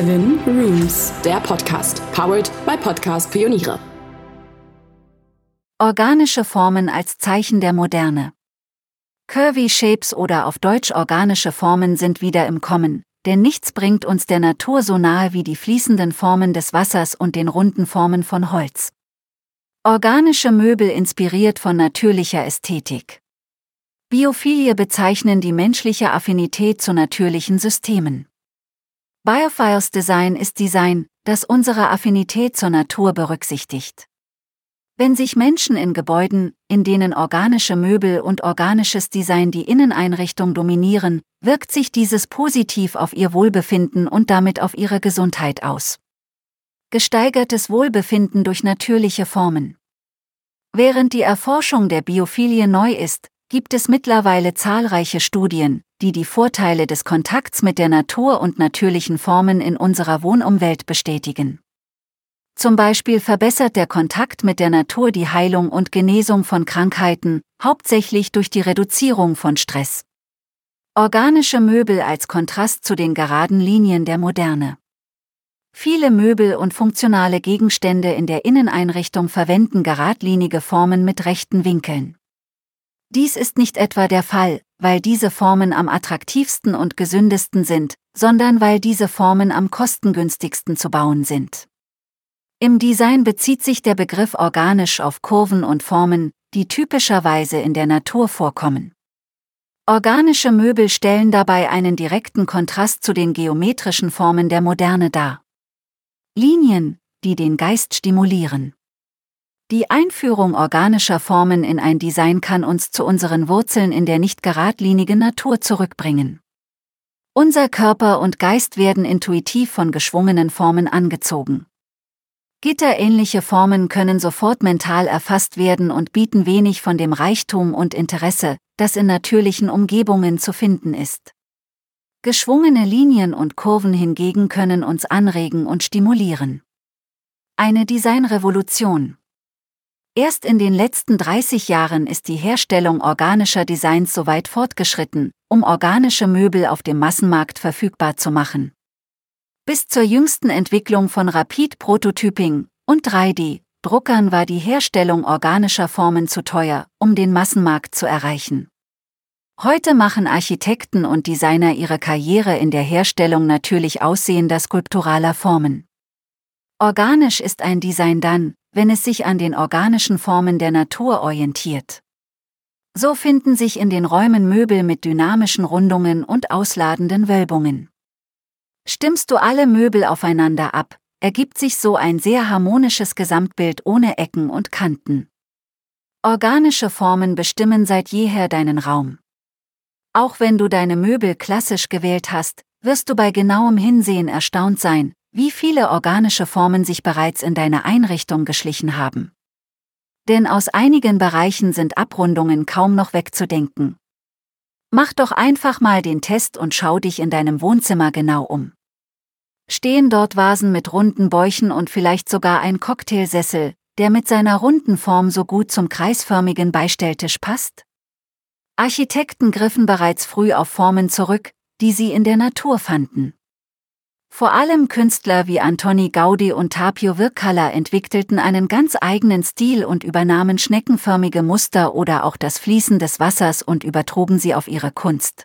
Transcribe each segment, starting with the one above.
Seven Rooms, der Podcast, powered by Podcast Pioniere. Organische Formen als Zeichen der Moderne. Curvy Shapes oder auf Deutsch organische Formen sind wieder im Kommen, denn nichts bringt uns der Natur so nahe wie die fließenden Formen des Wassers und den runden Formen von Holz. Organische Möbel inspiriert von natürlicher Ästhetik. Biophilie bezeichnen die menschliche Affinität zu natürlichen Systemen. Biophiles Design ist Design, das unsere Affinität zur Natur berücksichtigt. Wenn sich Menschen in Gebäuden, in denen organische Möbel und organisches Design die Inneneinrichtung dominieren, wirkt sich dieses positiv auf ihr Wohlbefinden und damit auf ihre Gesundheit aus. Gesteigertes Wohlbefinden durch natürliche Formen. Während die Erforschung der Biophilie neu ist, gibt es mittlerweile zahlreiche Studien, die die Vorteile des Kontakts mit der Natur und natürlichen Formen in unserer Wohnumwelt bestätigen. Zum Beispiel verbessert der Kontakt mit der Natur die Heilung und Genesung von Krankheiten, hauptsächlich durch die Reduzierung von Stress. Organische Möbel als Kontrast zu den geraden Linien der Moderne. Viele Möbel und funktionale Gegenstände in der Inneneinrichtung verwenden geradlinige Formen mit rechten Winkeln. Dies ist nicht etwa der Fall, weil diese Formen am attraktivsten und gesündesten sind, sondern weil diese Formen am kostengünstigsten zu bauen sind. Im Design bezieht sich der Begriff organisch auf Kurven und Formen, die typischerweise in der Natur vorkommen. Organische Möbel stellen dabei einen direkten Kontrast zu den geometrischen Formen der Moderne dar. Linien, die den Geist stimulieren. Die Einführung organischer Formen in ein Design kann uns zu unseren Wurzeln in der nicht geradlinigen Natur zurückbringen. Unser Körper und Geist werden intuitiv von geschwungenen Formen angezogen. Gitterähnliche Formen können sofort mental erfasst werden und bieten wenig von dem Reichtum und Interesse, das in natürlichen Umgebungen zu finden ist. Geschwungene Linien und Kurven hingegen können uns anregen und stimulieren. Eine Designrevolution. Erst in den letzten 30 Jahren ist die Herstellung organischer Designs so weit fortgeschritten, um organische Möbel auf dem Massenmarkt verfügbar zu machen. Bis zur jüngsten Entwicklung von Rapid Prototyping und 3D-Druckern war die Herstellung organischer Formen zu teuer, um den Massenmarkt zu erreichen. Heute machen Architekten und Designer ihre Karriere in der Herstellung natürlich aussehender skulpturaler Formen. Organisch ist ein Design dann, wenn es sich an den organischen Formen der Natur orientiert. So finden sich in den Räumen Möbel mit dynamischen Rundungen und ausladenden Wölbungen. Stimmst du alle Möbel aufeinander ab, ergibt sich so ein sehr harmonisches Gesamtbild ohne Ecken und Kanten. Organische Formen bestimmen seit jeher deinen Raum. Auch wenn du deine Möbel klassisch gewählt hast, wirst du bei genauem Hinsehen erstaunt sein, wie viele organische Formen sich bereits in deine Einrichtung geschlichen haben. Denn aus einigen Bereichen sind Abrundungen kaum noch wegzudenken. Mach doch einfach mal den Test und schau dich in deinem Wohnzimmer genau um. Stehen dort Vasen mit runden Bäuchen und vielleicht sogar ein Cocktailsessel, der mit seiner runden Form so gut zum kreisförmigen Beistelltisch passt? Architekten griffen bereits früh auf Formen zurück, die sie in der Natur fanden. Vor allem Künstler wie Antoni Gaudi und Tapio Virkala entwickelten einen ganz eigenen Stil und übernahmen schneckenförmige Muster oder auch das Fließen des Wassers und übertrugen sie auf ihre Kunst.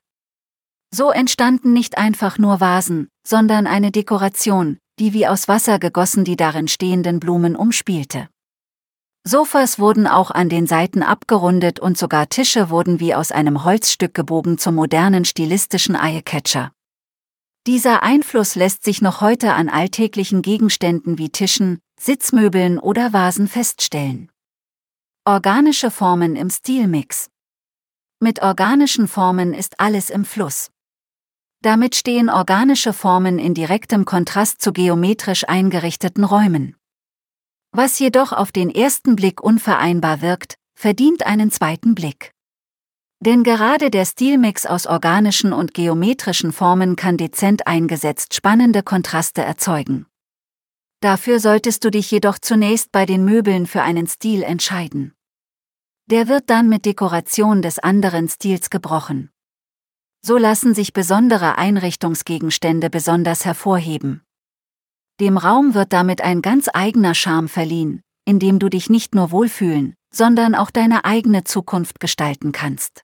So entstanden nicht einfach nur Vasen, sondern eine Dekoration, die wie aus Wasser gegossen die darin stehenden Blumen umspielte. Sofas wurden auch an den Seiten abgerundet und sogar Tische wurden wie aus einem Holzstück gebogen zum modernen stilistischen Eyecatcher. Dieser Einfluss lässt sich noch heute an alltäglichen Gegenständen wie Tischen, Sitzmöbeln oder Vasen feststellen. Organische Formen im Stilmix. Mit organischen Formen ist alles im Fluss. Damit stehen organische Formen in direktem Kontrast zu geometrisch eingerichteten Räumen. Was jedoch auf den ersten Blick unvereinbar wirkt, verdient einen zweiten Blick. Denn gerade der Stilmix aus organischen und geometrischen Formen kann dezent eingesetzt spannende Kontraste erzeugen. Dafür solltest du dich jedoch zunächst bei den Möbeln für einen Stil entscheiden. Der wird dann mit Dekoration des anderen Stils gebrochen. So lassen sich besondere Einrichtungsgegenstände besonders hervorheben. Dem Raum wird damit ein ganz eigener Charme verliehen, in dem du dich nicht nur wohlfühlen, sondern auch deine eigene Zukunft gestalten kannst.